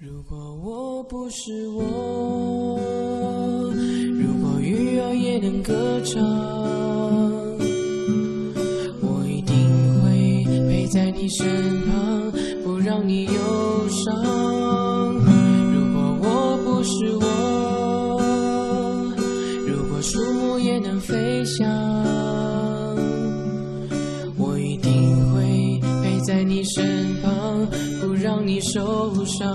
如果我不是我，如果鱼儿也能歌唱，我一定会陪在你身旁，不让你忧伤。如果我不是我，如果树木也能飞翔，我一定会陪在你身，你受伤。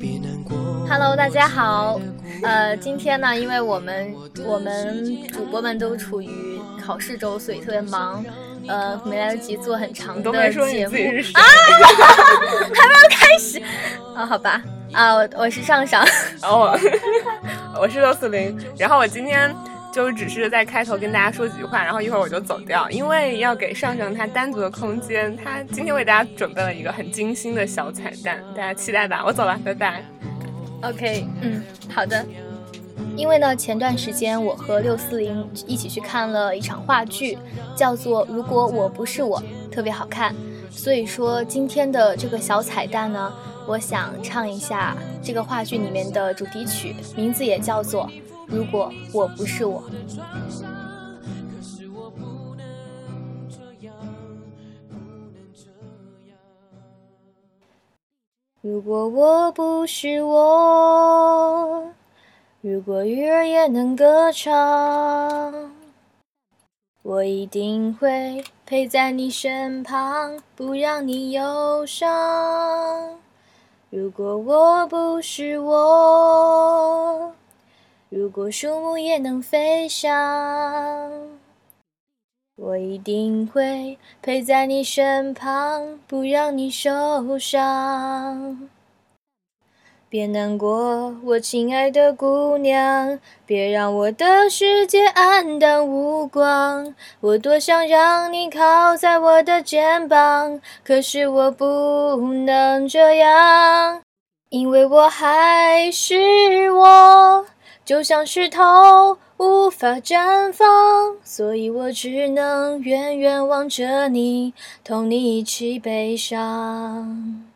别难过。Hello，大家好。呃，今天呢，因为我们我们主播们都处于考试周，所以特别忙，呃，没来得及做很长的你都没说节目。你自己是谁，开始。啊、好吧。啊，我我是上上，然后我我是六四零，然后我今天就只是在开头跟大家说几句话，然后一会儿我就走掉，因为要给上上他单独的空间，他今天为大家准备了一个很精心的小彩蛋，大家期待吧。我走了，拜拜。OK，嗯，好的。因为呢，前段时间我和六四零一起去看了一场话剧，叫做《如果我不是我》，特别好看。所以说今天的这个小彩蛋呢，我想唱一下这个话剧里面的主题曲，名字也叫做《如果我不是我》。如果我不是我，如果鱼儿也能歌唱，我一定会陪在你身旁，不让你忧伤。如果我不是我，如果树木也能飞翔，我一定会陪在你身旁，不让你受伤。别难过，我亲爱的姑娘，别让我的世界黯淡无光。我多想让你靠在我的肩膀，可是我不能这样，因为我还是我，就像石头无法绽放，所以我只能远远望着你，同你一起悲伤。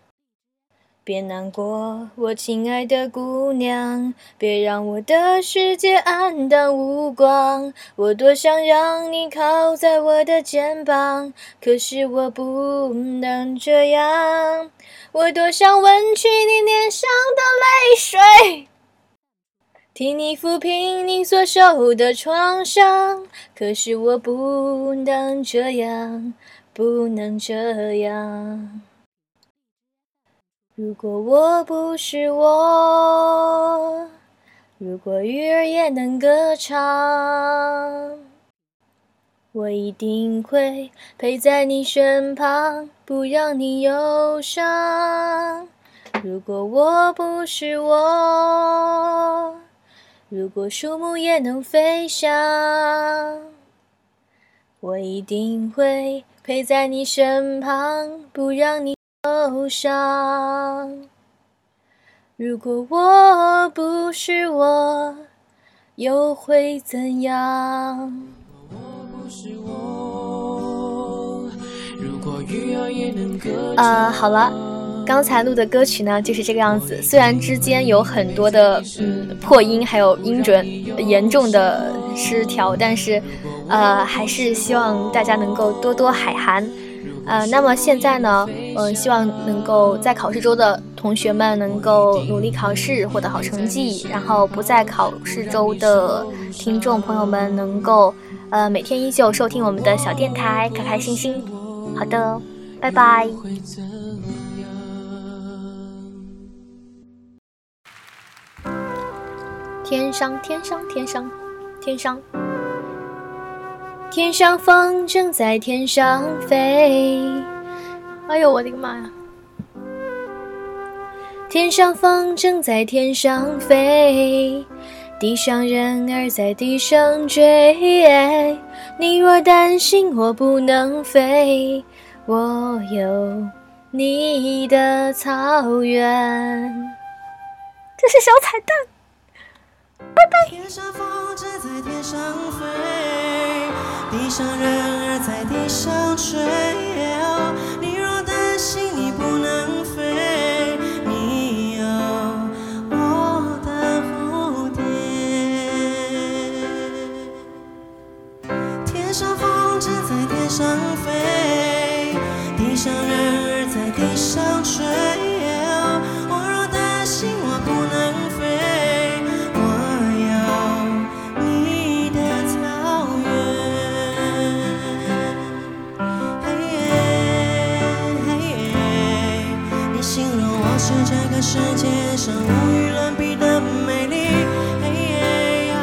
别难过，我亲爱的姑娘，别让我的世界黯淡无光。我多想让你靠在我的肩膀，可是我不能这样。我多想吻去你脸上的泪水。替你抚平你所受的创伤，可是我不能这样，不能这样。如果我不是我，如果鱼儿也能歌唱，我一定会陪在你身旁，不让你忧伤。如果我不是我，如果树木也能飞翔，我一定会陪在你身旁，不让你受伤。如果我不是我，又会怎样？不是我，如果鱼儿也能歌呃，好了，刚才录的歌曲呢就是这个样子。虽然之间有很多的嗯破音，还有音准严重的失调，但是呃还是希望大家能够多多海涵。呃，那么现在呢，嗯、希望能够在考试周的同学们能够努力考试，获得好成绩，然后不在考试周的听众朋友们能够呃每天依旧收听我们的小电台，开开心心。好的，拜拜。天上，天上，天上，天上，天上风筝在天上飞。哎呦，我的个妈呀！天上风筝在天上飞，地上人儿在地上追。你若担心我不能飞，我有你的草原。这是小彩蛋。天上风筝在天上飞，地上人儿在地上追。世界上无与伦比的美丽。嘿耶呀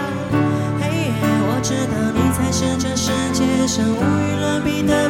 嘿耶我知道你才是这世界上无与伦比的